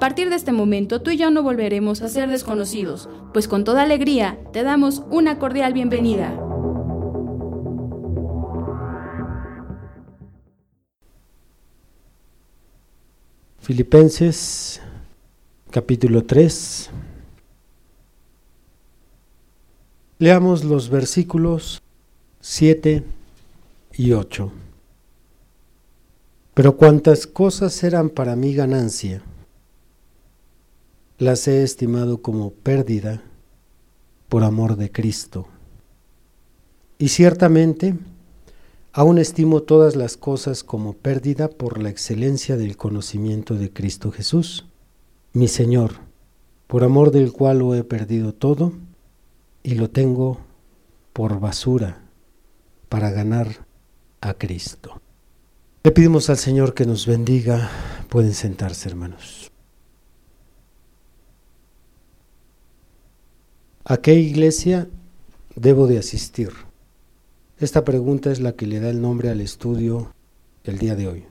A partir de este momento tú y yo no volveremos a ser desconocidos, pues con toda alegría te damos una cordial bienvenida. Filipenses capítulo 3. Leamos los versículos 7 y 8. Pero cuantas cosas eran para mí ganancia, las he estimado como pérdida por amor de Cristo. Y ciertamente, aún estimo todas las cosas como pérdida por la excelencia del conocimiento de Cristo Jesús, mi Señor, por amor del cual lo he perdido todo y lo tengo por basura para ganar a Cristo. Le pedimos al Señor que nos bendiga. Pueden sentarse, hermanos. ¿A qué iglesia debo de asistir? Esta pregunta es la que le da el nombre al estudio el día de hoy.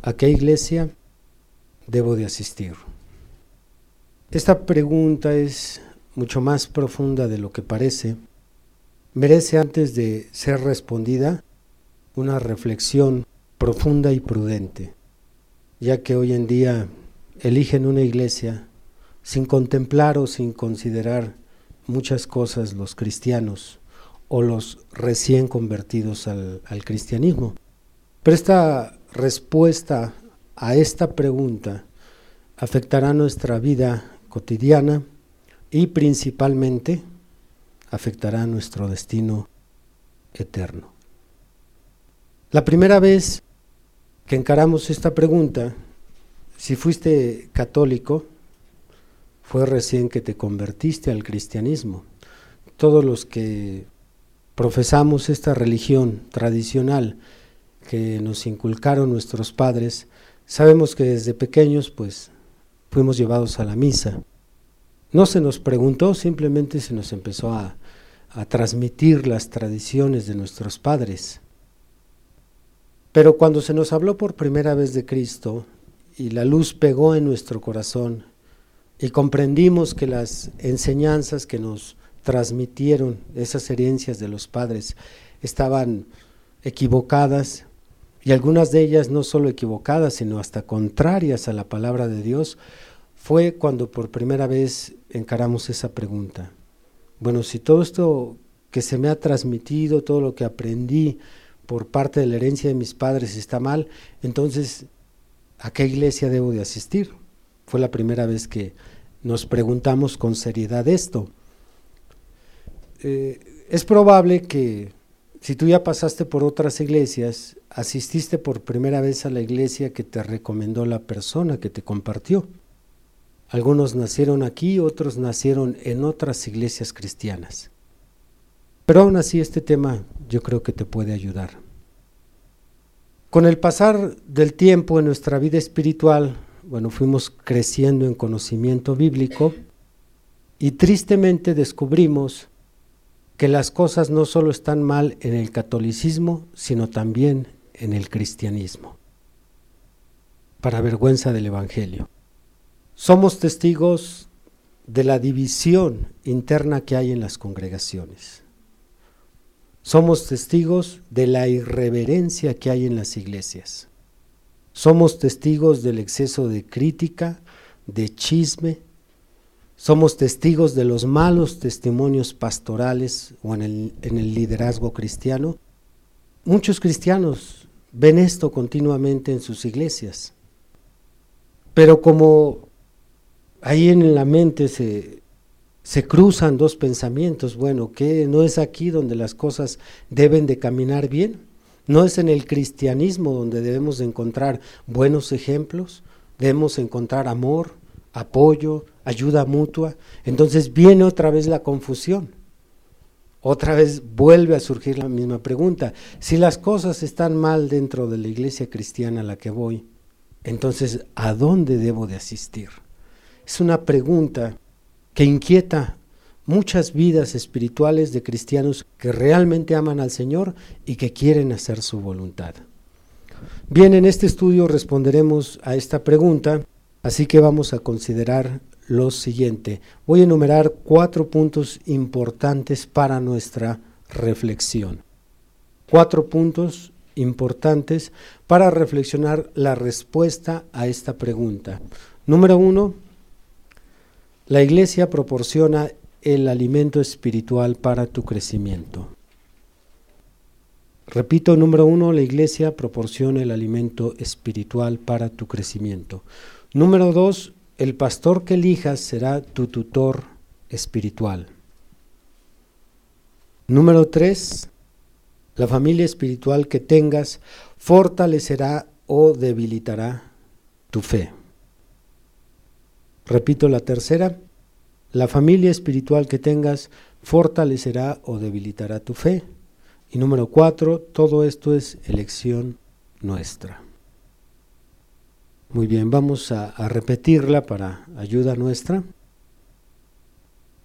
¿A qué iglesia debo de asistir? Esta pregunta es mucho más profunda de lo que parece. Merece antes de ser respondida una reflexión profunda y prudente, ya que hoy en día eligen una iglesia sin contemplar o sin considerar muchas cosas los cristianos o los recién convertidos al, cristianismo. Pero esta respuesta a esta pregunta afectará nuestra vida cotidiana y principalmente afectará nuestro destino eterno. La primera vez que encaramos esta pregunta, si fuiste católico, fue recién que te convertiste al cristianismo. Todos los que profesamos esta religión tradicional que nos inculcaron nuestros padres, sabemos que desde pequeños pues fuimos llevados a la misa. No se nos preguntó, simplemente se nos empezó a, a transmitir las tradiciones de nuestros padres. Pero cuando se nos habló por primera vez de Cristo y la luz pegó en nuestro corazón y comprendimos que las enseñanzas que nos transmitieron, esas herencias de los padres, estaban equivocadas y algunas de ellas no solo equivocadas, sino hasta contrarias a la palabra de Dios, fue cuando por primera vez encaramos esa pregunta. Bueno, si todo esto que se me ha transmitido, todo lo que aprendí por parte de la herencia de mis padres está mal, entonces, ¿a qué iglesia debo de asistir? Fue la primera vez que nos preguntamos con seriedad esto. Eh, es probable que si tú ya pasaste por otras iglesias, asististe por primera vez a la iglesia que te recomendó la persona que te compartió. Algunos nacieron aquí, otros nacieron en otras iglesias cristianas. Pero aún así este tema yo creo que te puede ayudar. Con el pasar del tiempo en nuestra vida espiritual, bueno, fuimos creciendo en conocimiento bíblico y tristemente descubrimos que las cosas no solo están mal en el catolicismo, sino también en el cristianismo, para vergüenza del Evangelio. Somos testigos de la división interna que hay en las congregaciones. Somos testigos de la irreverencia que hay en las iglesias. Somos testigos del exceso de crítica, de chisme. Somos testigos de los malos testimonios pastorales o en el, liderazgo cristiano. Muchos cristianos ven esto continuamente en sus iglesias. Pero como ahí en la mente se se cruzan dos pensamientos. Bueno, que no es aquí donde las cosas deben de caminar bien. No es en el cristianismo donde debemos de encontrar buenos ejemplos, debemos encontrar amor, apoyo, ayuda mutua. Entonces viene otra vez la confusión. Otra vez vuelve a surgir la misma pregunta. Si las cosas están mal dentro de la iglesia cristiana a la que voy, entonces ¿a dónde debo de asistir? Es una pregunta que inquieta muchas vidas espirituales de cristianos que realmente aman al Señor y que quieren hacer su voluntad. Bien, en este estudio responderemos a esta pregunta, así que vamos a considerar lo siguiente. Voy a enumerar cuatro puntos importantes para nuestra reflexión. Cuatro puntos importantes para reflexionar la respuesta a esta pregunta. Número uno, la iglesia proporciona el alimento espiritual para tu crecimiento. Repito, número uno, la iglesia proporciona el alimento espiritual para tu crecimiento. Número dos, el pastor que elijas será tu tutor espiritual. Número tres, la familia espiritual que tengas fortalecerá o debilitará tu fe. Repito la tercera, la familia espiritual que tengas fortalecerá o debilitará tu fe. Y número cuatro, todo esto es elección nuestra. Muy bien, vamos a, repetirla para ayuda nuestra.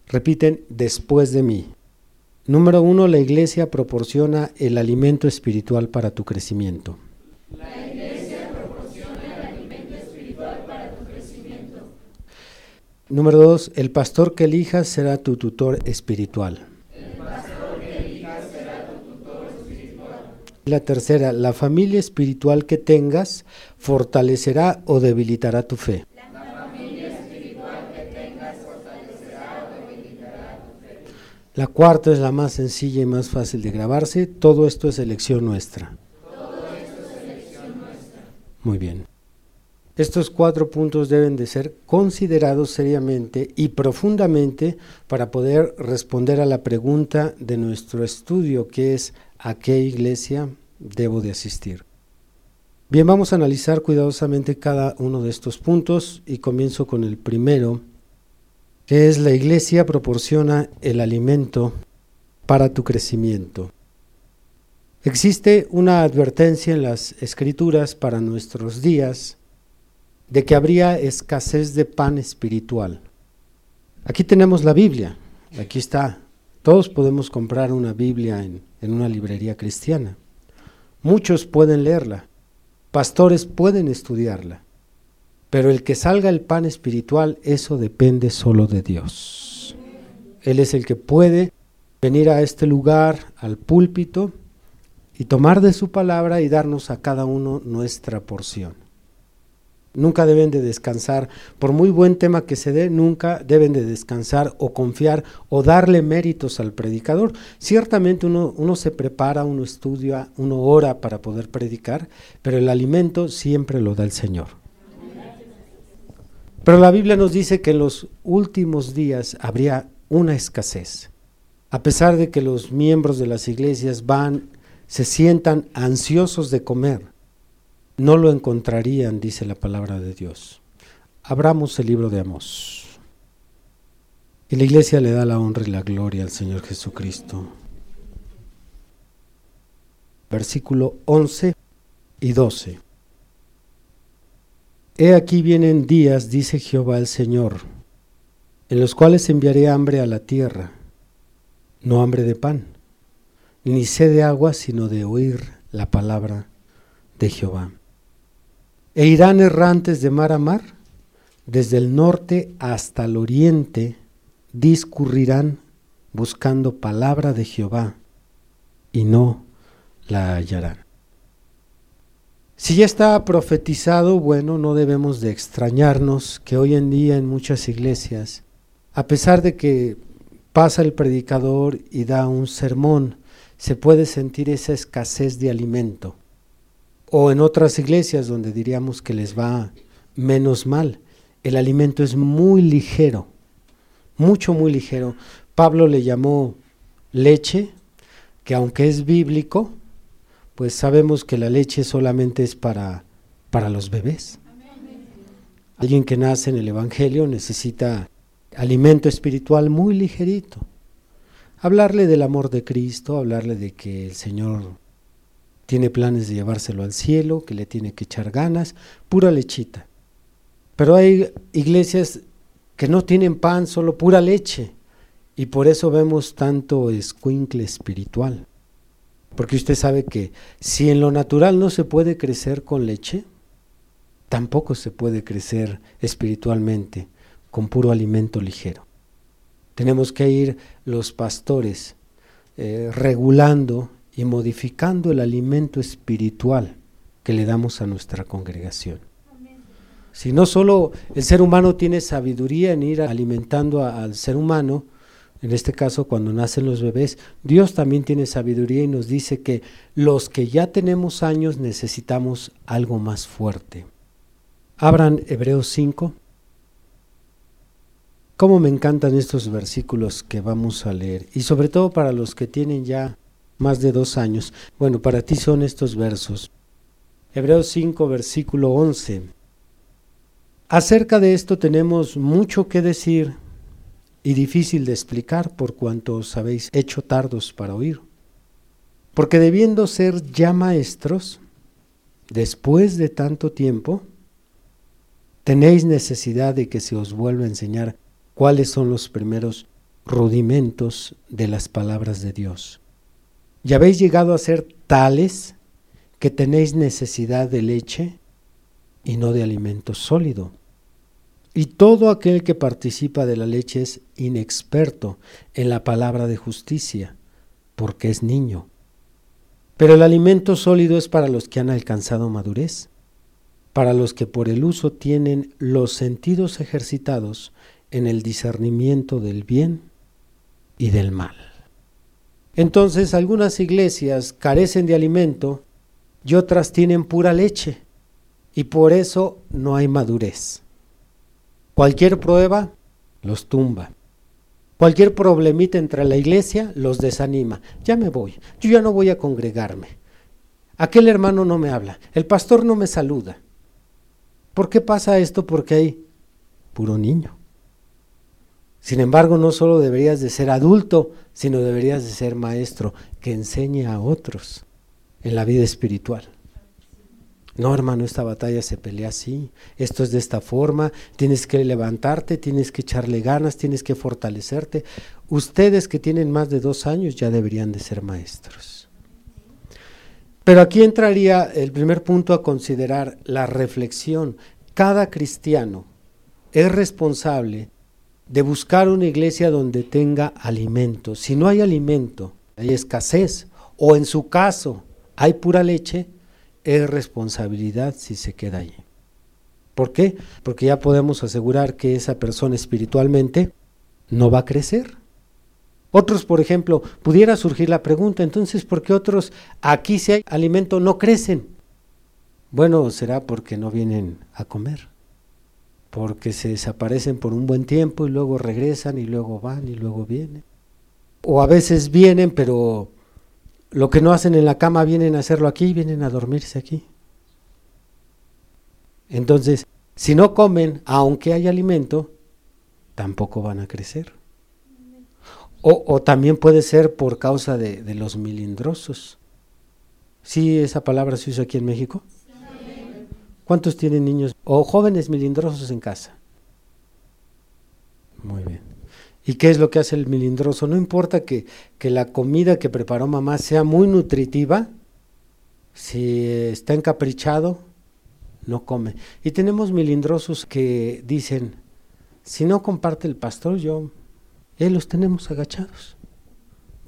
Repiten después de mí. Número uno, la iglesia proporciona el alimento espiritual para tu crecimiento. La iglesia proporciona el alimento espiritual para tu crecimiento. Número dos, el pastor que elijas será tu tutor espiritual. La tercera, la familia espiritual que tengas fortalecerá o debilitará tu fe. La familia espiritual que tengas fortalecerá o debilitará tu fe. La cuarta es la más sencilla y más fácil de grabarse. Todo esto es elección nuestra. Todo esto es elección nuestra. Muy bien. Estos cuatro puntos deben de ser considerados seriamente y profundamente para poder responder a la pregunta de nuestro estudio, que es ¿a qué iglesia debo de asistir? Bien, vamos a analizar cuidadosamente cada uno de estos puntos y comienzo con el primero, que es la iglesia proporciona el alimento para tu crecimiento. Existe una advertencia en las escrituras para nuestros días de que habría escasez de pan espiritual. Aquí tenemos la Biblia, aquí está. Todos podemos comprar una Biblia en, en, una librería cristiana. Muchos pueden leerla, pastores pueden estudiarla, pero el que salga el pan espiritual, eso depende solo de Dios. Él es el que puede venir a este lugar, al púlpito, y tomar de su palabra y darnos a cada uno nuestra porción. Nunca deben de descansar, por muy buen tema que se dé, nunca deben de descansar o confiar o darle méritos al predicador. Ciertamente uno, uno, se prepara, uno estudia, uno ora para poder predicar, pero el alimento siempre lo da el Señor. Pero la Biblia nos dice que en los últimos días habría una escasez. A pesar de que los miembros de las iglesias van, se sientan ansiosos de comer, no lo encontrarían, dice la palabra de Dios. Abramos el libro de Amós. Y la iglesia le da la honra y la gloria al Señor Jesucristo. Versículo 11 y 12. He aquí vienen días, dice Jehová el Señor, en los cuales enviaré hambre a la tierra, no hambre de pan, ni sed de agua, sino de oír la palabra de Jehová e irán errantes de mar a mar, desde el norte hasta el oriente, discurrirán buscando palabra de Jehová, y no la hallarán. Si ya está profetizado, bueno, no debemos de extrañarnos que hoy en día en muchas iglesias, a pesar de que pasa el predicador y da un sermón, se puede sentir esa escasez de alimento o en otras iglesias donde diríamos que les va menos mal, el alimento es muy ligero, mucho, muy ligero. Pablo le llamó leche, que aunque es bíblico, pues sabemos que la leche solamente es para, para los bebés. Alguien que nace en el Evangelio necesita alimento espiritual muy ligerito. Hablarle del amor de Cristo, hablarle de que el Señor tiene planes de llevárselo al cielo, que le tiene que echar ganas, pura lechita. Pero hay iglesias que no tienen pan, solo pura leche. Y por eso vemos tanto escuincle espiritual. Porque usted sabe que si en lo natural no se puede crecer con leche, tampoco se puede crecer espiritualmente con puro alimento ligero. Tenemos que ir los pastores eh, regulando y modificando el alimento espiritual que le damos a nuestra congregación. Si no solo el ser humano tiene sabiduría en ir alimentando al ser humano, en este caso cuando nacen los bebés, Dios también tiene sabiduría y nos dice que los que ya tenemos años necesitamos algo más fuerte. Abran Hebreos 5. Cómo me encantan estos versículos que vamos a leer, y sobre todo para los que tienen ya más de dos años. Bueno, para ti son estos versos. Hebreos 5, versículo 11. Acerca de esto tenemos mucho que decir y difícil de explicar por cuanto os habéis hecho tardos para oír. Porque debiendo ser ya maestros, después de tanto tiempo, tenéis necesidad de que se os vuelva a enseñar cuáles son los primeros rudimentos de las palabras de Dios. Y habéis llegado a ser tales que tenéis necesidad de leche y no de alimento sólido. Y todo aquel que participa de la leche es inexperto en la palabra de justicia, porque es niño. Pero el alimento sólido es para los que han alcanzado madurez, para los que por el uso tienen los sentidos ejercitados en el discernimiento del bien y del mal. Entonces algunas iglesias carecen de alimento y otras tienen pura leche, y por eso no hay madurez. Cualquier prueba los tumba. Cualquier problemita entre la iglesia los desanima. Ya me voy. Yo ya no voy a congregarme. Aquel hermano no me habla. El pastor no me saluda. ¿Por qué pasa esto? Porque hay puro niño. Sin embargo, no solo deberías de ser adulto, sino deberías de ser maestro que enseñe a otros en la vida espiritual. No, hermano, esta batalla se pelea así. Esto es de esta forma. Tienes que levantarte, tienes que echarle ganas, tienes que fortalecerte. Ustedes que tienen más de dos años ya deberían de ser maestros. Pero aquí entraría el primer punto a considerar la reflexión. Cada cristiano es responsable de buscar una iglesia donde tenga alimento. Si no hay alimento, hay escasez, o en su caso hay pura leche, es responsabilidad si se queda allí. ¿Por qué? Porque ya podemos asegurar que esa persona espiritualmente no va a crecer. Otros, por ejemplo, pudiera surgir la pregunta, entonces, ¿por qué otros aquí si hay alimento no crecen? Bueno, será porque no vienen a comer, porque se desaparecen por un buen tiempo y luego regresan y luego van y luego vienen. O a veces vienen, pero lo que no hacen en la cama vienen a hacerlo aquí, vienen a dormirse aquí. Entonces, si no comen, aunque hay alimento, tampoco van a crecer. O, también puede ser por causa de, de, los milindrosos. ¿Sí esa palabra se usa aquí en México? ¿Cuántos tienen niños o jóvenes milindrosos en casa? Muy bien. ¿Y qué es lo que hace el milindroso? No importa que, que la comida que preparó mamá sea muy nutritiva, si está encaprichado, no come. Y tenemos milindrosos que dicen, si no comparte el pastor, yo, él los tenemos agachados,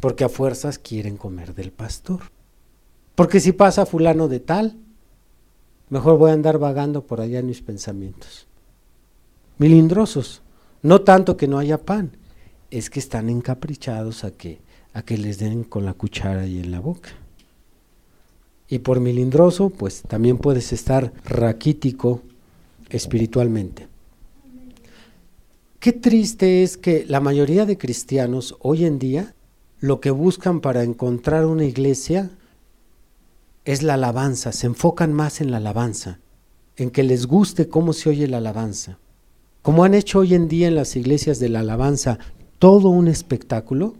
porque a fuerzas quieren comer del pastor. Porque si pasa fulano de tal, mejor voy a andar vagando por allá en mis pensamientos. Milindrosos, no tanto que no haya pan, es que están encaprichados a que, a que les den con la cuchara y en la boca. Y por milindroso, pues también puedes estar raquítico espiritualmente. Qué triste es que la mayoría de cristianos hoy en día lo que buscan para encontrar una iglesia es la alabanza, se enfocan más en la alabanza, en que les guste cómo se oye la alabanza. Como han hecho hoy en día en las iglesias de la alabanza todo un espectáculo,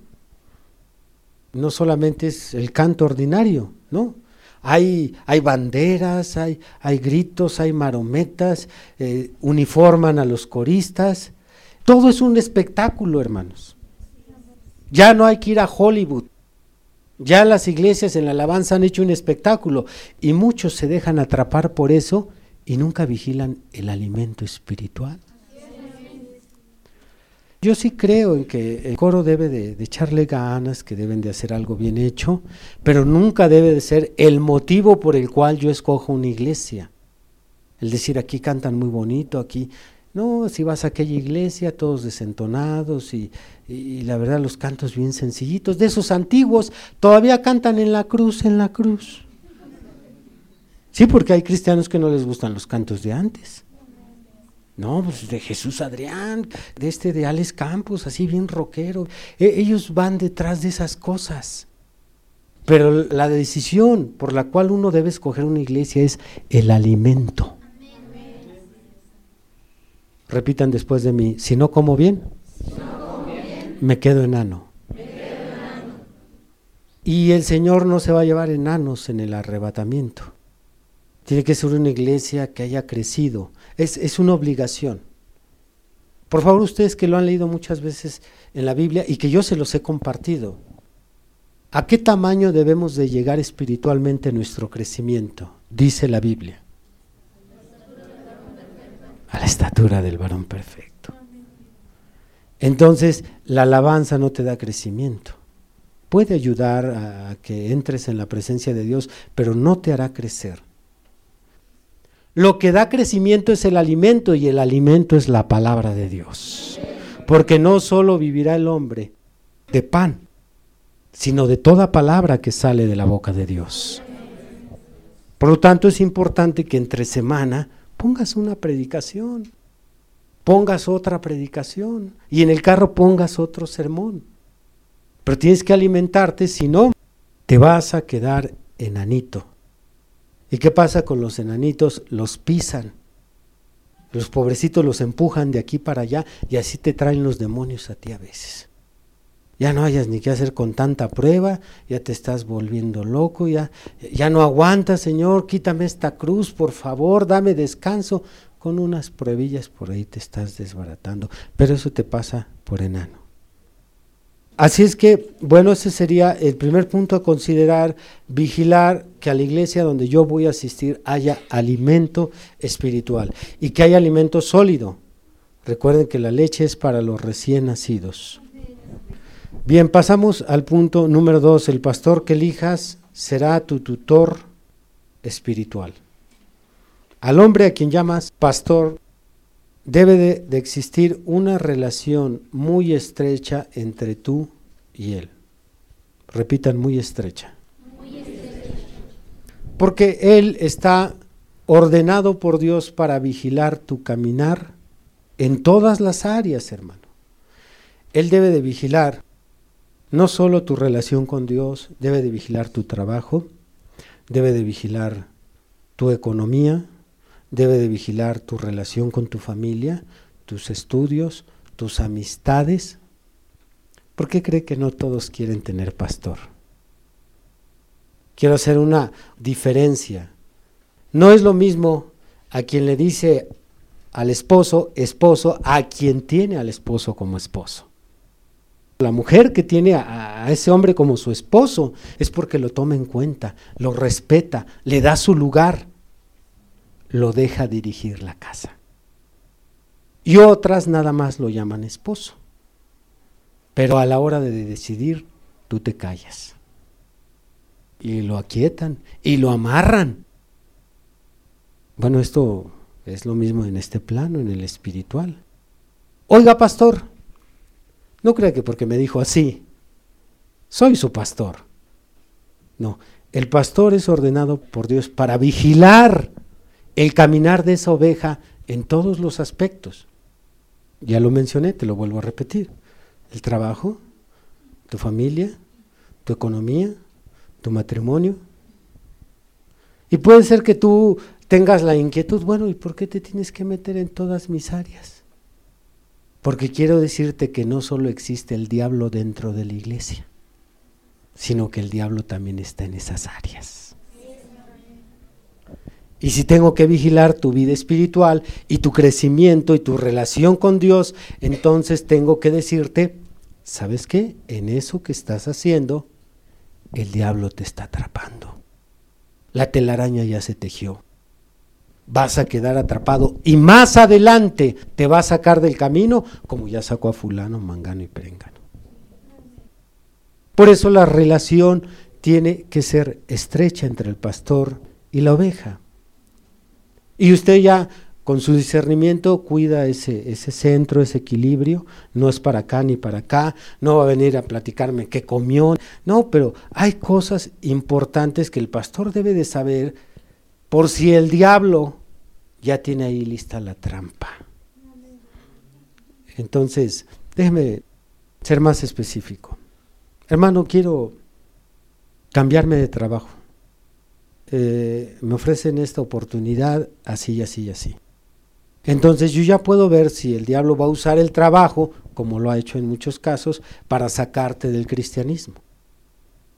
no solamente es el canto ordinario, ¿no? Hay, hay banderas, hay, hay, gritos, hay marometas, eh, uniforman a los coristas. Todo es un espectáculo, hermanos. Ya no hay que ir a Hollywood. Ya las iglesias en la alabanza han hecho un espectáculo y muchos se dejan atrapar por eso y nunca vigilan el alimento espiritual. Yo sí creo en que el coro debe de, echarle ganas, que deben de hacer algo bien hecho, pero nunca debe de ser el motivo por el cual yo escojo una iglesia. El decir aquí cantan muy bonito, aquí no, si vas a aquella iglesia, todos desentonados y, y, la verdad los cantos bien sencillitos, de esos antiguos, todavía cantan en la cruz, en la cruz. Sí, porque hay cristianos que no les gustan los cantos de antes. No, pues de Jesús Adrián, de este de Alex Campos, así bien rockero. E, ellos van detrás de esas cosas. Pero la decisión por la cual uno debe escoger una iglesia es el alimento. Repitan después de mí, si no como bien, Me, quedo enano. me quedo enano. Y el Señor no se va a llevar enanos en el arrebatamiento. Tiene que ser una iglesia que haya crecido, es, una obligación. Por favor, ustedes que lo han leído muchas veces en la Biblia y que yo se los he compartido, ¿a qué tamaño debemos de llegar espiritualmente nuestro crecimiento? Dice la Biblia. A la estatura del varón perfecto. Entonces, la alabanza no te da crecimiento. Puede ayudar a que entres en la presencia de Dios, pero no te hará crecer. Lo que da crecimiento es el alimento y el alimento es la palabra de Dios. Porque no solo vivirá el hombre de pan, sino de toda palabra que sale de la boca de Dios. Por lo tanto, es importante que entre semana pongas una predicación, pongas otra predicación y en el carro pongas otro sermón. Pero tienes que alimentarte, si no, te vas a quedar enanito. ¿Y qué pasa con los enanitos? Los pisan. Los pobrecitos los empujan de aquí para allá y así te traen los demonios a ti a veces. Ya no hayas ni qué hacer con tanta prueba, ya te estás volviendo loco, ya, ya no aguantas, Señor, quítame esta cruz, por favor, dame descanso. Con unas pruebillas por ahí te estás desbaratando, pero eso te pasa por enano. Así es que, bueno, ese sería el primer punto a considerar, vigilar que a la iglesia donde yo voy a asistir haya alimento espiritual y que haya alimento sólido. Recuerden que la leche es para los recién nacidos. Bien, pasamos al punto número dos. El pastor que elijas será tu tutor espiritual. Al hombre a quien llamas pastor debe de, existir una relación muy estrecha entre tú y él. Repitan, muy estrecha. muy estrecha. Porque él está ordenado por Dios para vigilar tu caminar en todas las áreas, hermano. Él debe de vigilar no solo tu relación con Dios, debe de vigilar tu trabajo, debe de vigilar tu economía, debe de vigilar tu relación con tu familia, tus estudios, tus amistades. ¿Por qué cree que no todos quieren tener pastor? Quiero hacer una diferencia. No es lo mismo a quien le dice al esposo, esposo, a quien tiene al esposo como esposo. La mujer que tiene a, ese hombre como su esposo es porque lo toma en cuenta, lo respeta, le da su lugar lo deja dirigir la casa. Y otras nada más lo llaman esposo. Pero a la hora de decidir, tú te callas. Y lo aquietan y lo amarran. Bueno, esto es lo mismo en este plano, en el espiritual. Oiga, pastor, no crea que porque me dijo así, soy su pastor. No, el pastor es ordenado por Dios para vigilar el caminar de esa oveja en todos los aspectos. Ya lo mencioné, te lo vuelvo a repetir. El trabajo, tu familia, tu economía, tu matrimonio. Y puede ser que tú tengas la inquietud, bueno, ¿y por qué te tienes que meter en todas mis áreas? Porque quiero decirte que no solo existe el diablo dentro de la iglesia, sino que el diablo también está en esas áreas. Y si tengo que vigilar tu vida espiritual y tu crecimiento y tu relación con Dios, entonces tengo que decirte, ¿sabes qué? En eso que estás haciendo, el diablo te está atrapando. La telaraña ya se tejió. Vas a quedar atrapado y más adelante te va a sacar del camino como ya sacó a fulano, mangano y perengano. Por eso la relación tiene que ser estrecha entre el pastor y la oveja. Y usted ya con su discernimiento cuida ese, ese centro, ese equilibrio, no es para acá ni para acá, no va a venir a platicarme qué comió, no, pero hay cosas importantes que el pastor debe de saber por si el diablo ya tiene ahí lista la trampa. Entonces, déjeme ser más específico. Hermano, quiero cambiarme de trabajo. Eh, me ofrecen esta oportunidad así, y así, y así. Entonces yo ya puedo ver si el diablo va a usar el trabajo, como lo ha hecho en muchos casos, para sacarte del cristianismo.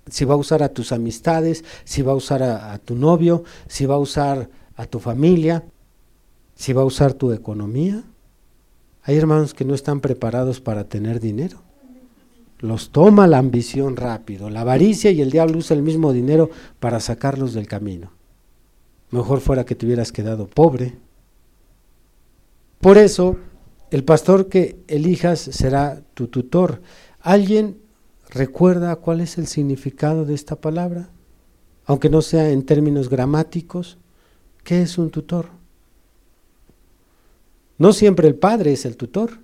Si va a usar a tus amistades, si va a usar a, a tu novio, si va a usar a tu familia, si va a usar tu economía. Hay hermanos que no están preparados para tener dinero los toma la ambición rápido, la avaricia y el diablo usa el mismo dinero para sacarlos del camino. Mejor fuera que te hubieras quedado pobre. Por eso, el pastor que elijas será tu tutor. ¿Alguien recuerda cuál es el significado de esta palabra? Aunque no sea en términos gramáticos, ¿qué es un tutor? No siempre el padre es el tutor.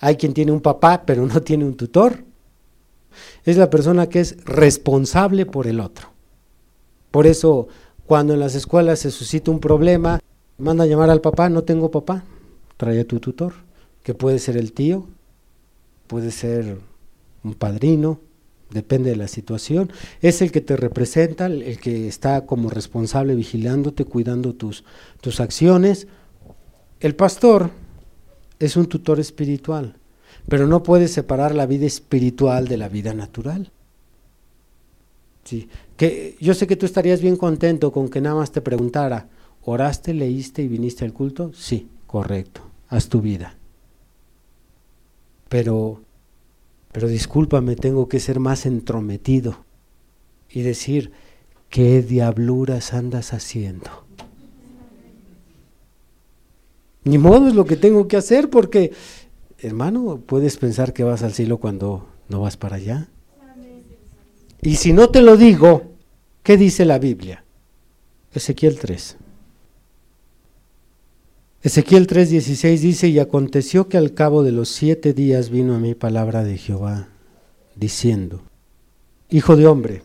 Hay quien tiene un papá pero no tiene un tutor. Es la persona que es responsable por el otro. Por eso, cuando en las escuelas se suscita un problema, manda a llamar al papá, no tengo papá, trae a tu tutor, que puede ser el tío, puede ser un padrino, depende de la situación. Es el que te representa, el que está como responsable vigilándote, cuidando tus, tus acciones. El pastor es un tutor espiritual, pero no puede separar la vida espiritual de la vida natural. Sí, que yo sé que tú estarías bien contento con que nada más te preguntara, ¿oraste, leíste y viniste al culto? Sí, correcto, haz tu vida. Pero, pero discúlpame, tengo que ser más entrometido y decir, ¿qué diabluras andas haciendo? Ni modo es lo que tengo que hacer porque, hermano, puedes pensar que vas al cielo cuando no vas para allá. Y si no te lo digo, ¿qué dice la Biblia? Ezequiel 3. Ezequiel 3:16 dice, y aconteció que al cabo de los siete días vino a mí palabra de Jehová, diciendo, Hijo de hombre,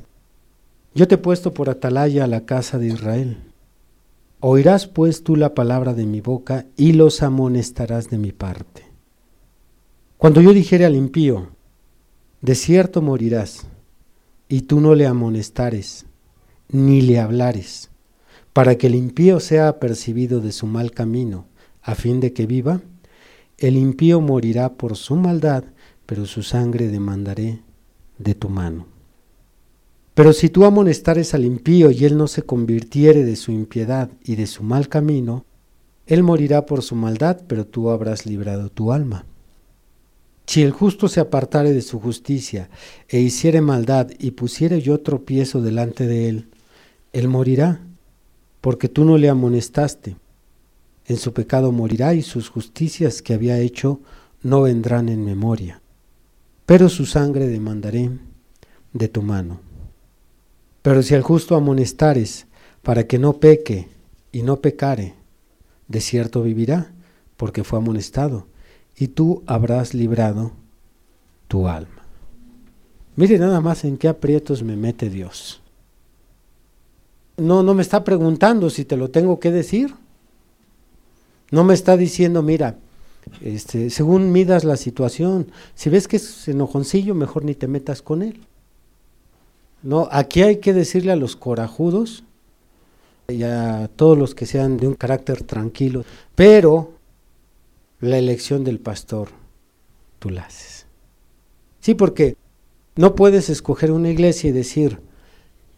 yo te he puesto por atalaya a la casa de Israel Oirás pues tú la palabra de mi boca y los amonestarás de mi parte. Cuando yo dijere al impío, de cierto morirás, y tú no le amonestares, ni le hablares, para que el impío sea apercibido de su mal camino, a fin de que viva, el impío morirá por su maldad, pero su sangre demandaré de tu mano. Pero si tú amonestares al impío y él no se convirtiere de su impiedad y de su mal camino, él morirá por su maldad, pero tú habrás librado tu alma. Si el justo se apartare de su justicia e hiciere maldad y pusiere yo tropiezo delante de él, él morirá, porque tú no le amonestaste. En su pecado morirá y sus justicias que había hecho no vendrán en memoria. Pero su sangre demandaré de tu mano. Pero si al justo amonestares para que no peque y no pecare, de cierto vivirá, porque fue amonestado, y tú habrás librado tu alma. Mire nada más en qué aprietos me mete Dios. No, no me está preguntando si te lo tengo que decir. No me está diciendo, mira, Este, según midas la situación, si ves que es enojoncillo, mejor ni te metas con él. No, aquí hay que decirle a los corajudos y a todos los que sean de un carácter tranquilo, pero la elección del pastor tú la haces. Sí, porque no puedes escoger una iglesia y decir,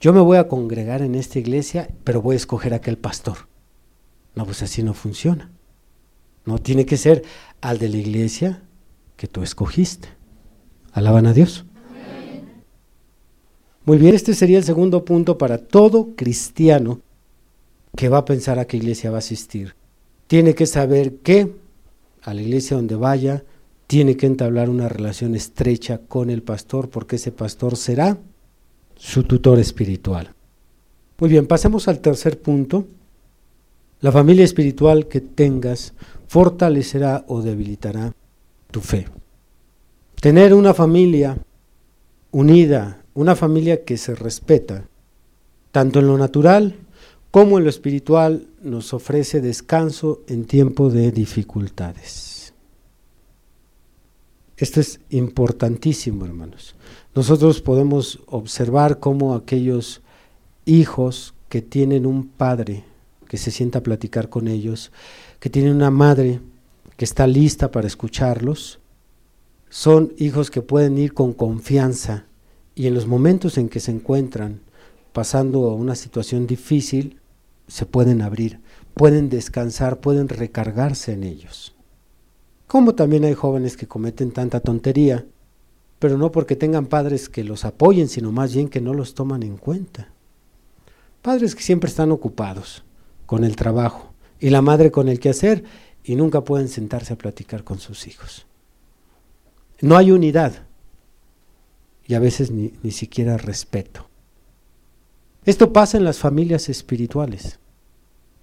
yo me voy a congregar en esta iglesia, pero voy a escoger a aquel pastor. No, pues así no funciona. No tiene que ser al de la iglesia que tú escogiste. Alaban a Dios. Muy bien, este sería el segundo punto para todo cristiano que va a pensar a qué iglesia va a asistir. Tiene que saber que a la iglesia donde vaya, tiene que entablar una relación estrecha con el pastor, porque ese pastor será su tutor espiritual. Muy bien, pasemos al tercer punto. La familia espiritual que tengas fortalecerá o debilitará tu fe. Tener una familia unida, una familia que se respeta, tanto en lo natural como en lo espiritual, nos ofrece descanso en tiempo de dificultades. Esto es importantísimo, hermanos. Nosotros podemos observar cómo aquellos hijos que tienen un padre que se sienta a platicar con ellos, que tienen una madre que está lista para escucharlos, son hijos que pueden ir con confianza y en los momentos en que se encuentran pasando una situación difícil, se pueden abrir, pueden descansar, pueden recargarse en ellos. Como también hay jóvenes que cometen tanta tontería, pero no porque tengan padres que los apoyen, sino más bien que no los toman en cuenta. Padres que siempre están ocupados con el trabajo y la madre con el quehacer y nunca pueden sentarse a platicar con sus hijos. No hay unidad y a veces ni, ni siquiera respeto. Esto pasa en las familias espirituales.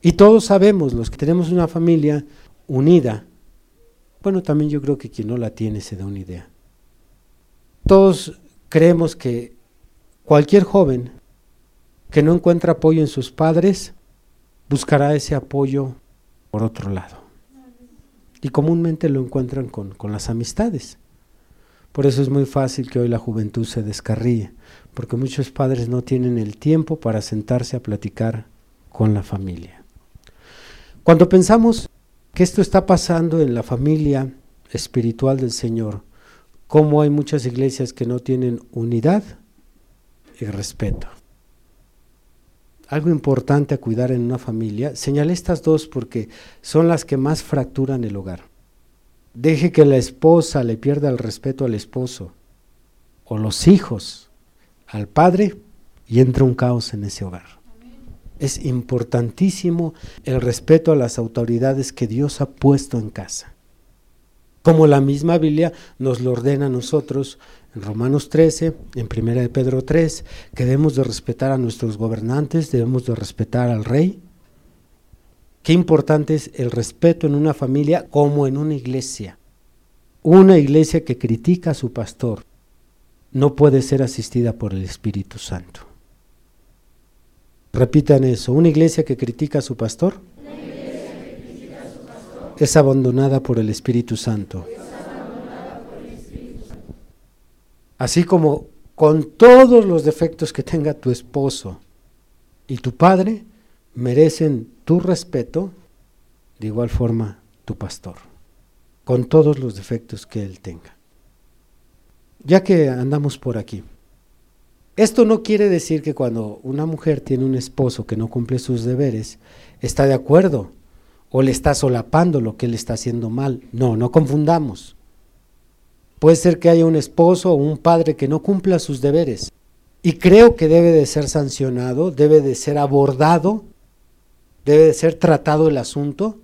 Y todos sabemos, los que tenemos una familia unida, bueno, también yo creo que quien no la tiene se da una idea. Todos creemos que cualquier joven que no encuentra apoyo en sus padres, buscará ese apoyo por otro lado. Y comúnmente lo encuentran con, con las amistades. Por eso es muy fácil que hoy la juventud se descarríe, porque muchos padres no tienen el tiempo para sentarse a platicar con la familia. Cuando pensamos que esto está pasando en la familia espiritual del Señor, cómo hay muchas iglesias que no tienen unidad y respeto. Algo importante a cuidar en una familia, señalé estas dos porque son las que más fracturan el hogar. Deje que la esposa le pierda el respeto al esposo o los hijos al padre y entra un caos en ese hogar. Es importantísimo el respeto a las autoridades que Dios ha puesto en casa. Como la misma Biblia nos lo ordena a nosotros en Romanos 13, en 1 de Pedro 3, que debemos de respetar a nuestros gobernantes, debemos de respetar al rey. Qué importante es el respeto en una familia como en una iglesia. Una iglesia que critica a su pastor no puede ser asistida por el Espíritu Santo. Repitan eso. Una iglesia que critica a su pastor, es abandonada por el Espíritu Santo. Así como con todos los defectos que tenga tu esposo y tu padre, merecen tu respeto, de igual forma tu pastor, con todos los defectos que él tenga. Ya que andamos por aquí, esto no quiere decir que cuando una mujer tiene un esposo que no cumple sus deberes, está de acuerdo o le está solapando lo que él está haciendo mal. No, no confundamos. Puede ser que haya un esposo o un padre que no cumpla sus deberes. Y creo que debe de ser sancionado, debe de ser abordado, debe de ser tratado el asunto,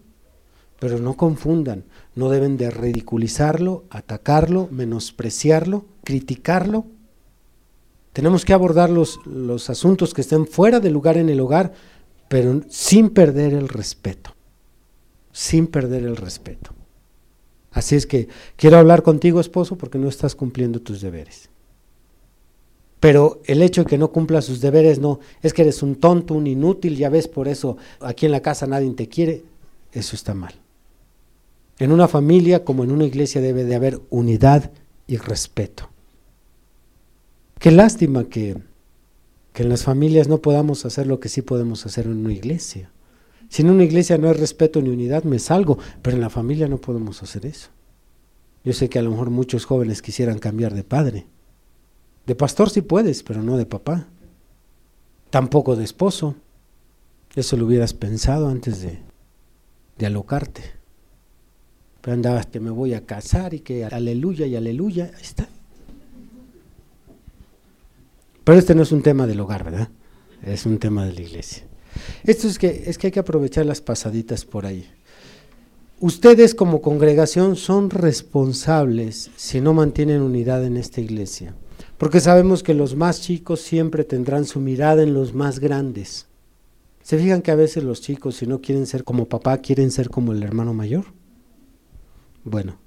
pero no confundan, no deben de ridiculizarlo, atacarlo, menospreciarlo, criticarlo tenemos que abordar los, los asuntos que estén fuera de lugar en el hogar, pero sin perder el respeto. Sin perder el respeto. Así es que quiero hablar contigo, esposo, porque no estás cumpliendo tus deberes. Pero el hecho de que no cumpla sus deberes no es que eres un tonto, un inútil, ya ves, por eso aquí en la casa nadie te quiere. Eso está mal. En una familia como en una iglesia debe de haber unidad y respeto. Qué lástima que, que en las familias no podamos hacer lo que sí podemos hacer en una iglesia. Si en una iglesia no hay respeto ni unidad, me salgo, pero en la familia no podemos hacer eso. Yo sé que a lo mejor muchos jóvenes quisieran cambiar de padre. De pastor sí puedes, pero no de papá. Tampoco de esposo. Eso lo hubieras pensado antes de, de alocarte. Pero andabas que me voy a casar y que aleluya y aleluya. Ahí está. Pero este no es un tema del hogar, ¿verdad? Es un tema de la iglesia. Esto es que, es que hay que aprovechar las pasaditas por ahí. Ustedes como congregación son responsables si no mantienen unidad en esta iglesia, porque sabemos que los más chicos siempre tendrán su mirada en los más grandes. ¿Se fijan que a veces los chicos, si no quieren ser como papá, quieren ser como el hermano mayor? Bueno,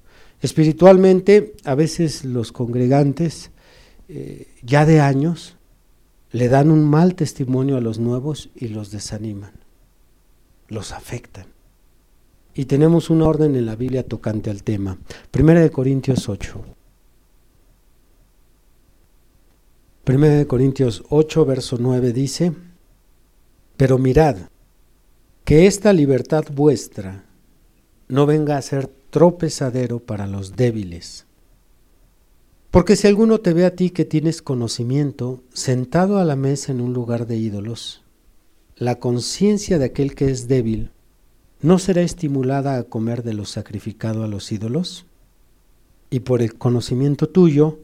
espiritualmente, a veces los congregantes, eh, ya de años, le dan un mal testimonio a los nuevos y los desaniman, los afectan. Y tenemos una orden en la Biblia tocante al tema. Primera de Corintios 8. Primera de Corintios 8, verso 9 dice, Pero mirad, que esta libertad vuestra no venga a ser tropezadero para los débiles. Porque si alguno te ve a ti que tienes conocimiento, sentado a la mesa en un lugar de ídolos, la conciencia de aquel que es débil ¿no será estimulada a comer de lo sacrificado a los ídolos? Y por el conocimiento tuyo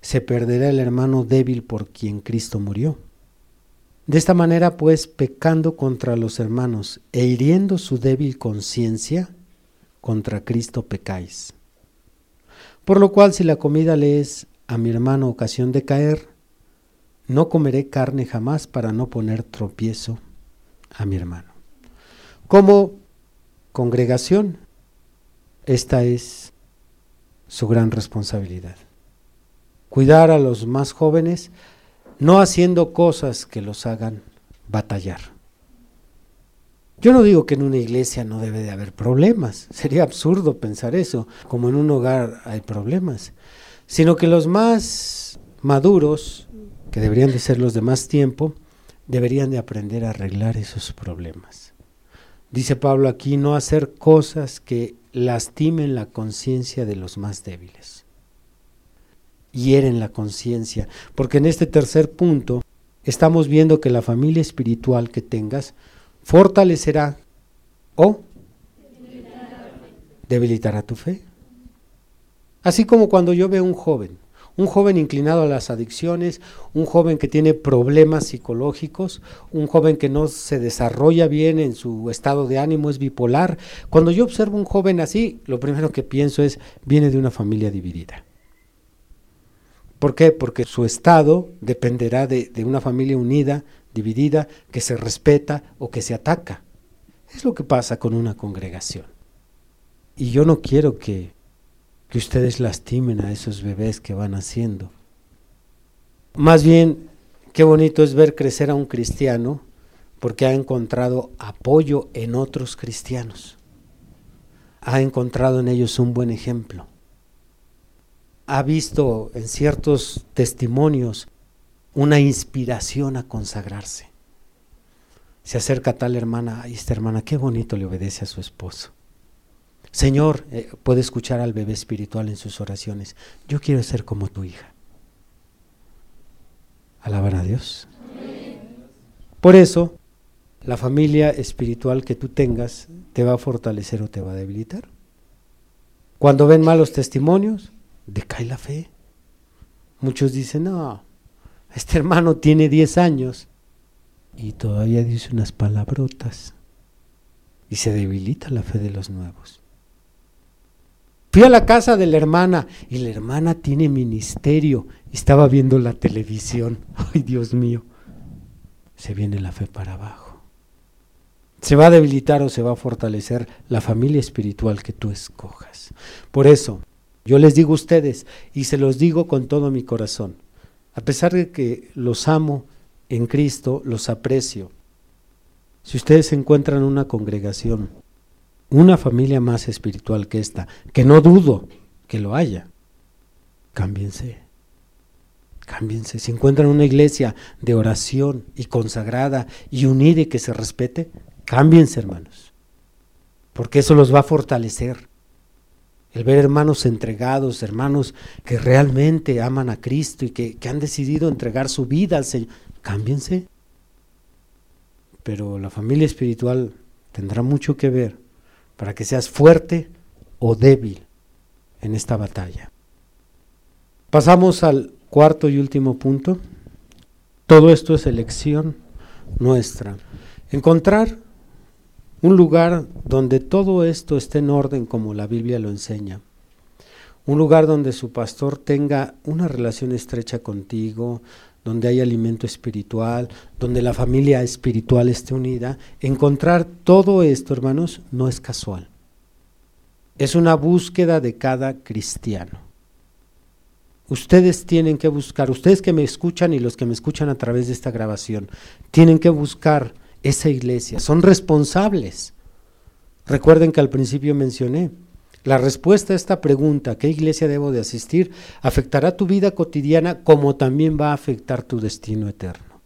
se perderá el hermano débil por quien Cristo murió. De esta manera, pues, pecando contra los hermanos e hiriendo su débil conciencia, contra Cristo pecáis. Por lo cual, si la comida le es a mi hermano ocasión de caer, no comeré carne jamás para no poner tropiezo a mi hermano. Como congregación. Esta es su gran responsabilidad. Cuidar a los más jóvenes, no haciendo cosas que los hagan batallar. Yo no digo que en una iglesia no debe de haber problemas, sería absurdo pensar eso, como en un hogar hay problemas, sino que los más maduros, que deberían de ser los de más tiempo, deberían de aprender a arreglar esos problemas dice Pablo aquí, no hacer cosas que lastimen la conciencia de los más débiles. Hieren la conciencia, porque en este tercer punto estamos viendo que la familia espiritual que tengas fortalecerá o debilitará tu fe. Así como cuando yo veo un joven un joven inclinado a las adicciones, un joven que tiene problemas psicológicos, un joven que no se desarrolla bien en su estado de ánimo, es bipolar. Cuando yo observo un joven así, lo primero que pienso es, viene de una familia dividida. ¿Por qué? Porque su estado dependerá de, de una familia unida, dividida, que se respeta o que se ataca. Es lo que pasa con una congregación. Y yo no quiero que que ustedes lastimen a esos bebés que van haciendo. Más bien, qué bonito es ver crecer a un cristiano porque ha encontrado apoyo en otros cristianos. Ha encontrado en ellos un buen ejemplo. Ha visto en ciertos testimonios una inspiración a consagrarse. Se acerca tal hermana, ay, esta hermana, qué bonito le obedece a su esposo. Señor, eh, puede escuchar al bebé espiritual en sus oraciones. Yo quiero ser como tu hija. Alabar a Dios. Por eso, la familia espiritual que tú tengas te va a fortalecer o te va a debilitar. Cuando ven malos testimonios, decae la fe. Muchos dicen, no, este hermano tiene 10 años y todavía dice unas palabrotas. Y se debilita la fe de los nuevos. Fui a la casa de la hermana y la hermana tiene ministerio. Estaba viendo la televisión. Ay, Dios mío. Se viene la fe para abajo. Se va a debilitar o se va a fortalecer la familia espiritual que tú escojas. Por eso, yo les digo a ustedes y se los digo con todo mi corazón. A pesar de que los amo en Cristo, los aprecio. Si ustedes encuentran en una congregación una familia más espiritual que esta, que no dudo que lo haya, cámbiense. Cámbiense. Si encuentran una iglesia de oración y consagrada y unida y que se respete, cámbiense, hermanos. Porque eso los va a fortalecer. El ver hermanos entregados, hermanos que realmente aman a Cristo y que, que han decidido entregar su vida al Señor, cámbiense. Pero la familia espiritual tendrá mucho que ver para que seas fuerte o débil en esta batalla. Pasamos al cuarto y último punto. Todo esto es elección nuestra. Encontrar un lugar donde todo esto esté en orden como la Biblia lo enseña. Un lugar donde su pastor tenga una relación estrecha contigo, donde hay alimento espiritual, donde la familia espiritual esté unida. Encontrar todo esto, hermanos, no es casual. Es una búsqueda de cada cristiano. Ustedes tienen que buscar, ustedes que me escuchan y los que me escuchan a través de esta grabación, tienen que buscar esa iglesia, son responsables. Recuerden que al principio mencioné, la respuesta a esta pregunta, ¿qué iglesia debo de asistir?, afectará tu vida cotidiana como también va a afectar tu destino eterno.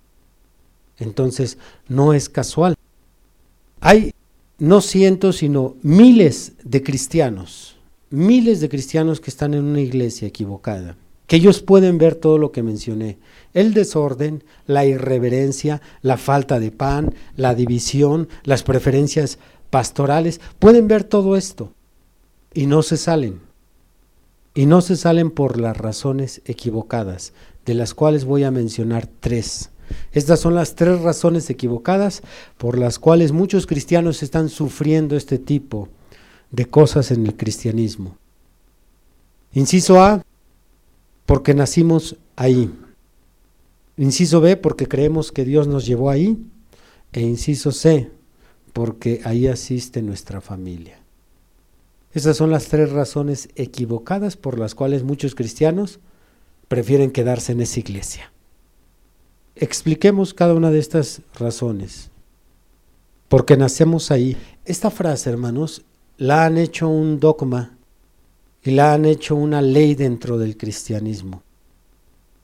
Entonces, no es casual. Hay no cientos, sino miles de cristianos, miles de cristianos que están en una iglesia equivocada, que ellos pueden ver todo lo que mencioné, el desorden, la irreverencia, la falta de pan, la división, las preferencias pastorales, pueden ver todo esto y no se salen. Y no se salen por las razones equivocadas, de las cuales voy a mencionar tres. Estas son las tres razones equivocadas por las cuales muchos cristianos están sufriendo este tipo de cosas en el cristianismo. Inciso A, porque nacimos ahí. Inciso B, porque creemos que Dios nos llevó ahí. E inciso C, porque ahí asiste nuestra familia. Esas son las tres razones equivocadas por las cuales muchos cristianos prefieren quedarse en esa iglesia. Expliquemos cada una de estas razones. Porque nacemos ahí. Esta frase, hermanos, la han hecho un dogma y la han hecho una ley dentro del cristianismo.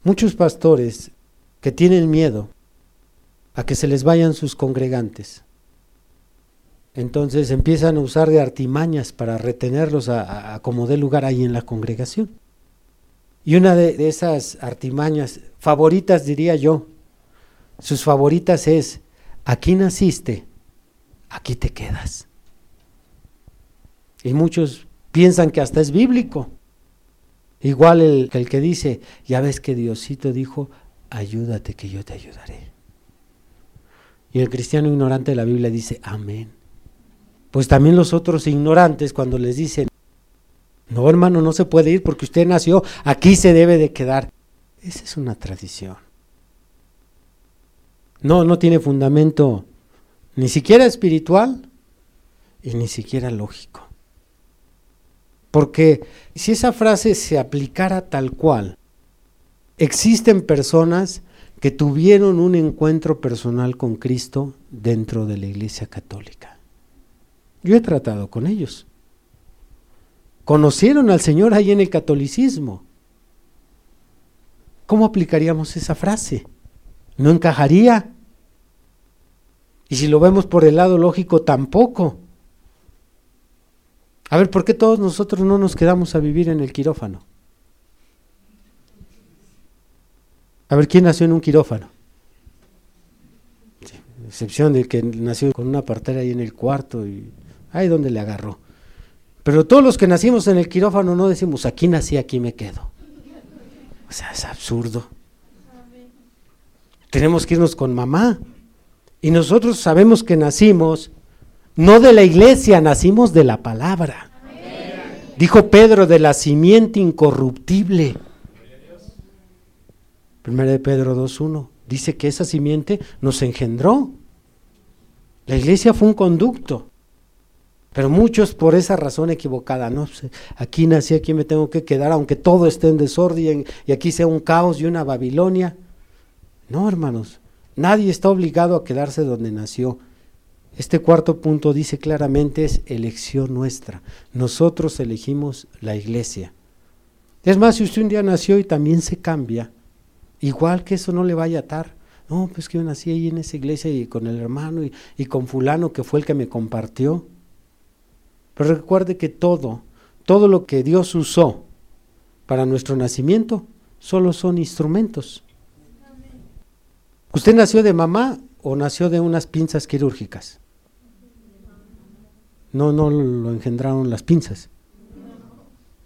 Muchos pastores que tienen miedo a que se les vayan sus congregantes. Entonces empiezan a usar de artimañas para retenerlos a, como dé lugar ahí en la congregación. Y una de, esas artimañas favoritas, diría yo, sus favoritas es, aquí naciste, aquí te quedas. Y muchos piensan que hasta es bíblico. Igual el, que dice, ya ves que Diosito dijo, ayúdate que yo te ayudaré. Y el cristiano ignorante de la Biblia dice, amén. Pues también los otros ignorantes cuando les dicen, no hermano, no se puede ir porque usted nació, aquí se debe de quedar. Esa es una tradición. No, no tiene fundamento ni siquiera espiritual y ni siquiera lógico. Porque si esa frase se aplicara tal cual, Existen personas que tuvieron un encuentro personal con Cristo dentro de la Iglesia Católica. Yo he tratado con ellos. Conocieron al Señor ahí en el catolicismo. ¿Cómo aplicaríamos esa frase? No encajaría. Y si lo vemos por el lado lógico, tampoco. A ver, ¿por qué todos nosotros no nos quedamos a vivir en el quirófano? A ver, ¿quién nació en un quirófano? excepción del que nació con una partera ahí en el cuarto y ahí donde le agarró. Pero todos los que nacimos en el quirófano no decimos, aquí nací, aquí me quedo. O sea, es absurdo. Tenemos que irnos con mamá. Y nosotros sabemos que nacimos no de la iglesia, nacimos de la palabra. Dijo Pedro, de la simiente incorruptible. Primera de Pedro 2.1 dice que esa simiente nos engendró. La iglesia fue un conducto. Pero muchos por esa razón equivocada, no, aquí nací, aquí me tengo que quedar, aunque todo esté en desorden y aquí sea un caos y una Babilonia. No, hermanos, nadie está obligado a quedarse donde nació. Este cuarto punto dice claramente es elección nuestra. Nosotros elegimos la iglesia. Es más, si usted un día nació y también se cambia, igual que eso no le vaya a atar. No, pues que yo nací ahí en esa iglesia y con el hermano y, y con fulano que fue el que me compartió. Pero recuerde que todo, todo lo que Dios usó para nuestro nacimiento, solo son instrumentos. ¿Usted nació de mamá o nació de unas pinzas quirúrgicas? No, no lo engendraron las pinzas.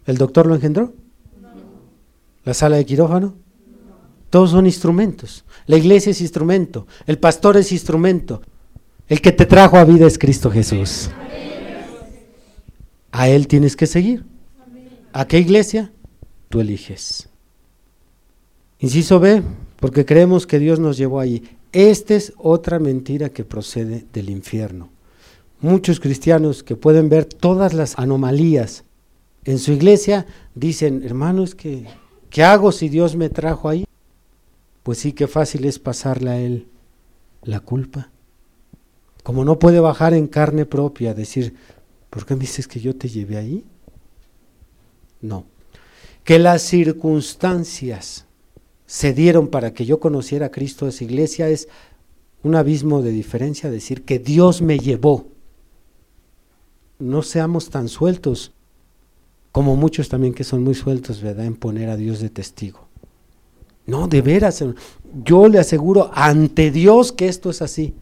¿El doctor lo engendró? ¿La sala de quirófano? Todos son instrumentos. La iglesia es instrumento. El pastor es instrumento. El que te trajo a vida es Cristo Jesús. A Él tienes que seguir. ¿A qué iglesia? Tú eliges. Inciso B, porque creemos que Dios nos llevó allí. Esta es otra mentira que procede del infierno. Muchos cristianos que pueden ver todas las anomalías en su iglesia dicen, hermanos, ¿qué, ¿qué hago si Dios me trajo ahí? Pues sí, qué fácil es pasarle a Él la culpa. Como no puede bajar en carne propia, decir, ¿por qué me dices que yo te llevé ahí? No. Que las circunstancias se dieron para que yo conociera a Cristo esa iglesia es un abismo de diferencia, decir que Dios me llevó. No seamos tan sueltos como muchos también que son muy sueltos, ¿verdad?, en poner a Dios de testigo. No, de veras, yo le aseguro ante Dios que esto es así.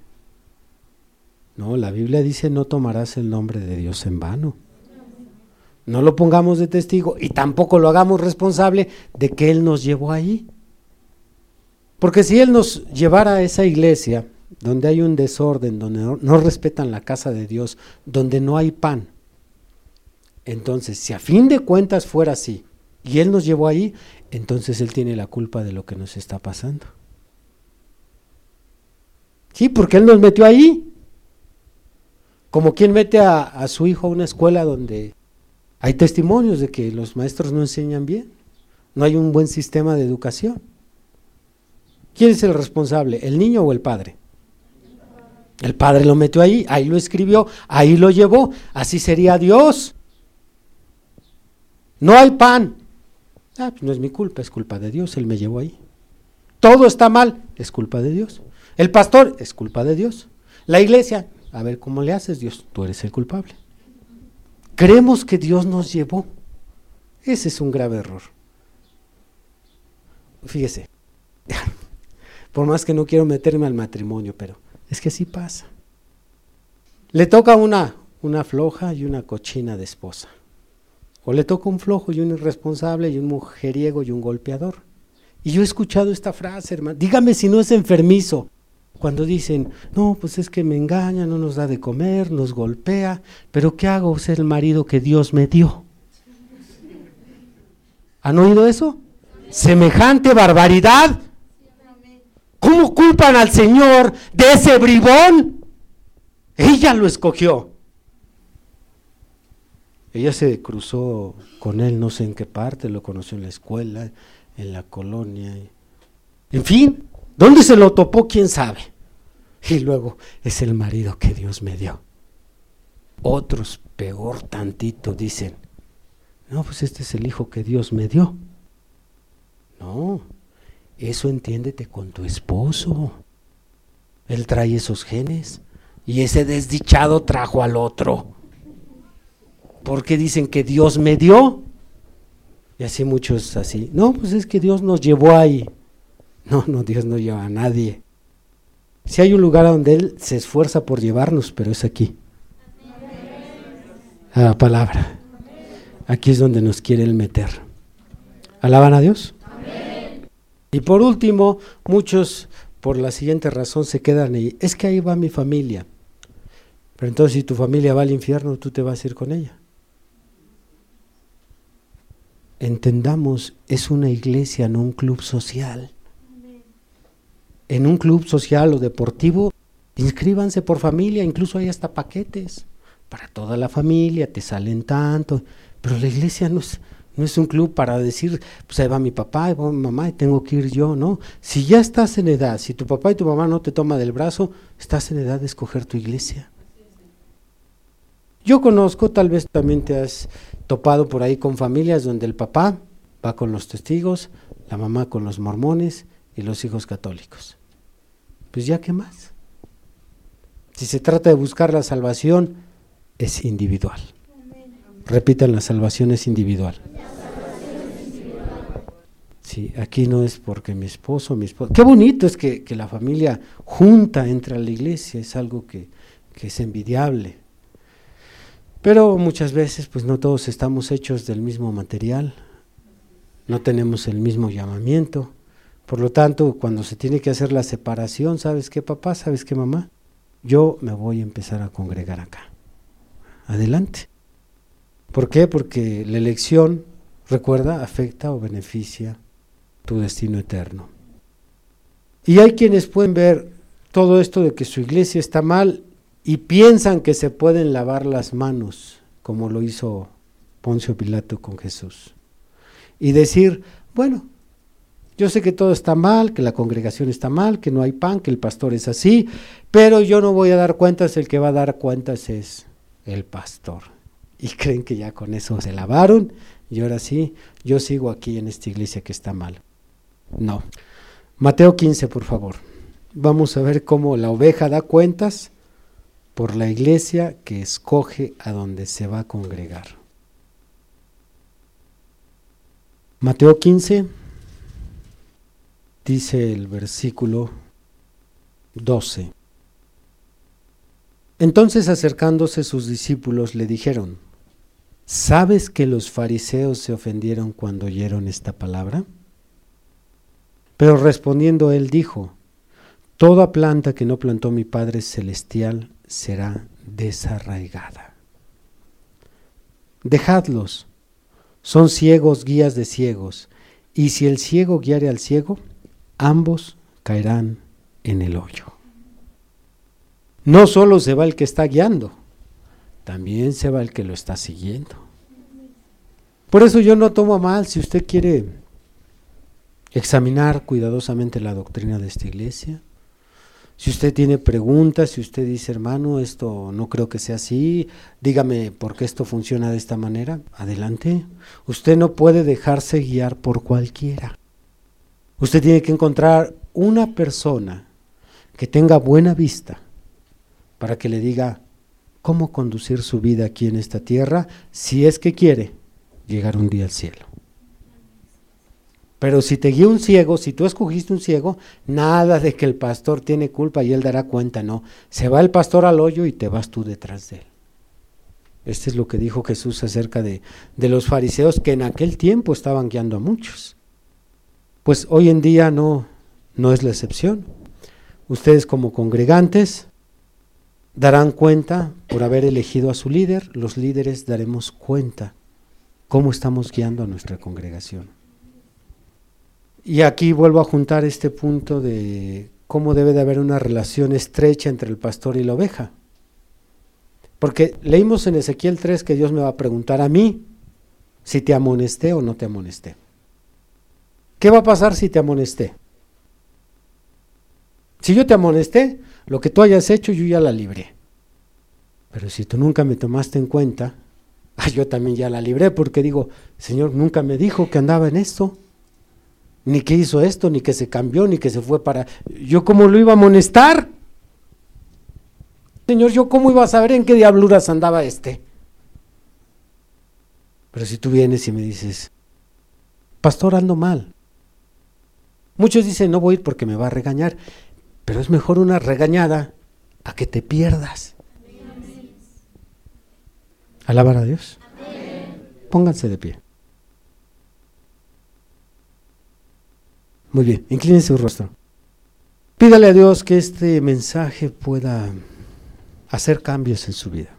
No, la Biblia dice no tomarás el nombre de Dios en vano. No lo pongamos de testigo y tampoco lo hagamos responsable de que Él nos llevó ahí. Porque si Él nos llevara a esa iglesia donde hay un desorden, donde no, respetan la casa de Dios, donde no hay pan, entonces si a fin de cuentas fuera así y Él nos llevó ahí, entonces Él tiene la culpa de lo que nos está pasando. Sí, porque Él nos metió ahí. Como quien mete a, a su hijo a una escuela donde hay testimonios de que los maestros no enseñan bien, no hay un buen sistema de educación. ¿Quién es el responsable, el niño o el padre? El padre lo metió ahí, ahí lo escribió, ahí lo llevó, así sería Dios. No hay pan. Ah, pues no es mi culpa, es culpa de Dios, Él me llevó ahí. Todo está mal, es culpa de Dios. El pastor, es culpa de Dios. La iglesia, a ver cómo le haces Dios, tú eres el culpable. Creemos que Dios nos llevó. Ese es un grave error. Fíjese, por más que no quiero meterme al matrimonio, pero es que así pasa. Le toca una, una floja y una cochina de esposa. O le toca un flojo y un irresponsable y un mujeriego y un golpeador. Y yo he escuchado esta frase, hermano. Dígame si no es enfermizo. Cuando dicen, no, pues es que me engaña, no nos da de comer, nos golpea, pero ¿qué hago? Ser el marido que Dios me dio. ¿Han oído eso? Semejante barbaridad. ¿Cómo culpan al Señor de ese bribón? Ella lo escogió. Ella se cruzó con él no sé en qué parte, lo conoció en la escuela, en la colonia. En fin, ¿dónde se lo topó? ¿Quién sabe? Y luego es el marido que Dios me dio. Otros, peor tantito, dicen, no, pues este es el hijo que Dios me dio. No, eso entiéndete con tu esposo. Él trae esos genes y ese desdichado trajo al otro. Porque dicen que Dios me dio. Y así muchos así. No, pues es que Dios nos llevó ahí. No, no, Dios no lleva a nadie. Si hay un lugar donde Él se esfuerza por llevarnos, pero es aquí. A la palabra. Aquí es donde nos quiere Él meter. ¿Alaban a Dios? Y por último, muchos por la siguiente razón se quedan ahí. Es que ahí va mi familia. Pero entonces si tu familia va al infierno, tú te vas a ir con ella. Entendamos, es una iglesia, no un club social. En un club social o deportivo, inscríbanse por familia, incluso hay hasta paquetes para toda la familia, te salen tanto. Pero la iglesia no es, no es un club para decir, pues ahí va mi papá, ahí va mi mamá y tengo que ir yo, ¿no? Si ya estás en edad, si tu papá y tu mamá no te toman del brazo, estás en edad de escoger tu iglesia. Yo conozco, tal vez también te has topado por ahí con familias donde el papá va con los testigos, la mamá con los mormones y los hijos católicos. Pues ya qué más. Si se trata de buscar la salvación, es individual. Repitan, la salvación es individual. Sí, aquí no es porque mi esposo, mi esposo. Qué bonito es que, la familia junta entre a la iglesia, es algo que, que es envidiable. Pero muchas veces, pues no todos estamos hechos del mismo material, no tenemos el mismo llamamiento. Por lo tanto, cuando se tiene que hacer la separación, ¿sabes qué papá? ¿Sabes qué mamá? Yo me voy a empezar a congregar acá. Adelante. ¿Por qué? Porque la elección, recuerda, afecta o beneficia tu destino eterno. Y hay quienes pueden ver todo esto de que su iglesia está mal y piensan que se pueden lavar las manos, como lo hizo Poncio Pilato con Jesús y decir, bueno, yo sé que todo está mal, que la congregación está mal, que no hay pan, que el pastor es así, pero yo no voy a dar cuentas, el que va a dar cuentas es el pastor. Y creen que ya con eso se lavaron y ahora sí, yo sigo aquí en esta iglesia que está mal. No. Mateo 15, por favor. Vamos a ver cómo la oveja da cuentas por la iglesia que escoge a donde se va a congregar. Mateo 15 dice el versículo 12. Entonces acercándose sus discípulos le dijeron, ¿sabes que los fariseos se ofendieron cuando oyeron esta palabra? Pero respondiendo él dijo, Toda planta que no plantó mi Padre Celestial será desarraigada. Dejadlos son ciegos guías de ciegos, y si el ciego guiare al ciego, ambos caerán en el hoyo. No solo se va el que está guiando, también se va el que lo está siguiendo. Por eso yo no tomo mal si usted quiere examinar cuidadosamente la doctrina de esta iglesia, si usted tiene preguntas, si usted dice, hermano, esto no creo que sea así, dígame por qué esto funciona de esta manera, adelante. Usted no puede dejarse guiar por cualquiera. Usted tiene que encontrar una persona que tenga buena vista para que le diga cómo conducir su vida aquí en esta tierra si es que quiere llegar un día al cielo. Pero si te guía un ciego, si tú escogiste un ciego, nada de que el pastor tiene culpa y él dará cuenta, no. Se va el pastor al hoyo y te vas tú detrás de él. Este es lo que dijo Jesús acerca de, de los fariseos que en aquel tiempo estaban guiando a muchos. Pues hoy en día no, no es la excepción. Ustedes como congregantes darán cuenta por haber elegido a su líder, los líderes daremos cuenta cómo estamos guiando a nuestra congregación. Y aquí vuelvo a juntar este punto de cómo debe de haber una relación estrecha entre el pastor y la oveja. Porque leímos en Ezequiel 3 que Dios me va a preguntar a mí si te amonesté o no te amonesté. ¿Qué va a pasar si te amonesté? Si yo te amonesté, lo que tú hayas hecho yo ya la libré. Pero si tú nunca me tomaste en cuenta, ah, yo también ya la libré porque digo, Señor, nunca me dijo que andaba en esto ni que hizo esto, ni que se cambió, ni que se fue para... ¿Yo cómo lo iba a amonestar? Señor, ¿yo cómo iba a saber en qué diabluras andaba este? Pero si tú vienes y me dices, pastor, ando mal. Muchos dicen, no voy a ir porque me va a regañar, pero es mejor una regañada a que te pierdas. Alabar a Dios. Pónganse de pie. Muy bien, incline su rostro. Pídale a Dios que este mensaje pueda hacer cambios en su vida,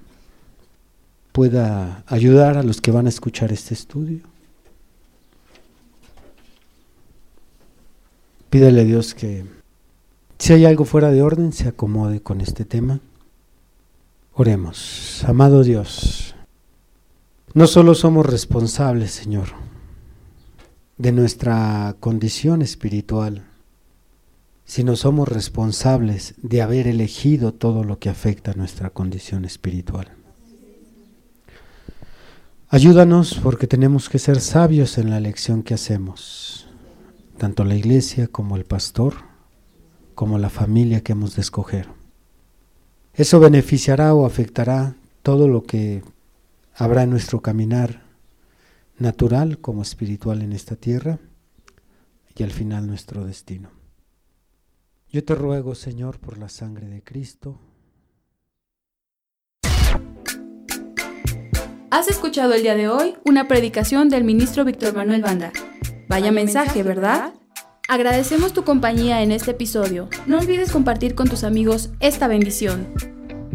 pueda ayudar a los que van a escuchar este estudio. Pídale a Dios que si hay algo fuera de orden se acomode con este tema. Oremos, amado Dios, no solo somos responsables, Señor, de nuestra condición espiritual, sino somos responsables de haber elegido todo lo que afecta a nuestra condición espiritual. Ayúdanos porque tenemos que ser sabios en la elección que hacemos, tanto la iglesia como el pastor, como la familia que hemos de escoger. Eso beneficiará o afectará todo lo que habrá en nuestro caminar natural como espiritual en esta tierra y al final nuestro destino. Yo te ruego, Señor, por la sangre de Cristo. Has escuchado el día de hoy una predicación del ministro Víctor Manuel Banda. Vaya mensaje, ¿verdad? Agradecemos tu compañía en este episodio. No olvides compartir con tus amigos esta bendición.